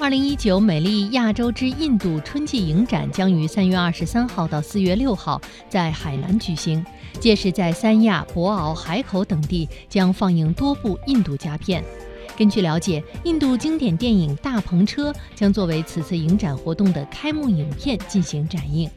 二零一九美丽亚洲之印度春季影展将于三月二十三号到四月六号在海南举行届时在三亚博鳌海口等地将放映多部印度佳片。根据了解印度经典电影大篷车将作为此次影展活动的开幕影片进行展映。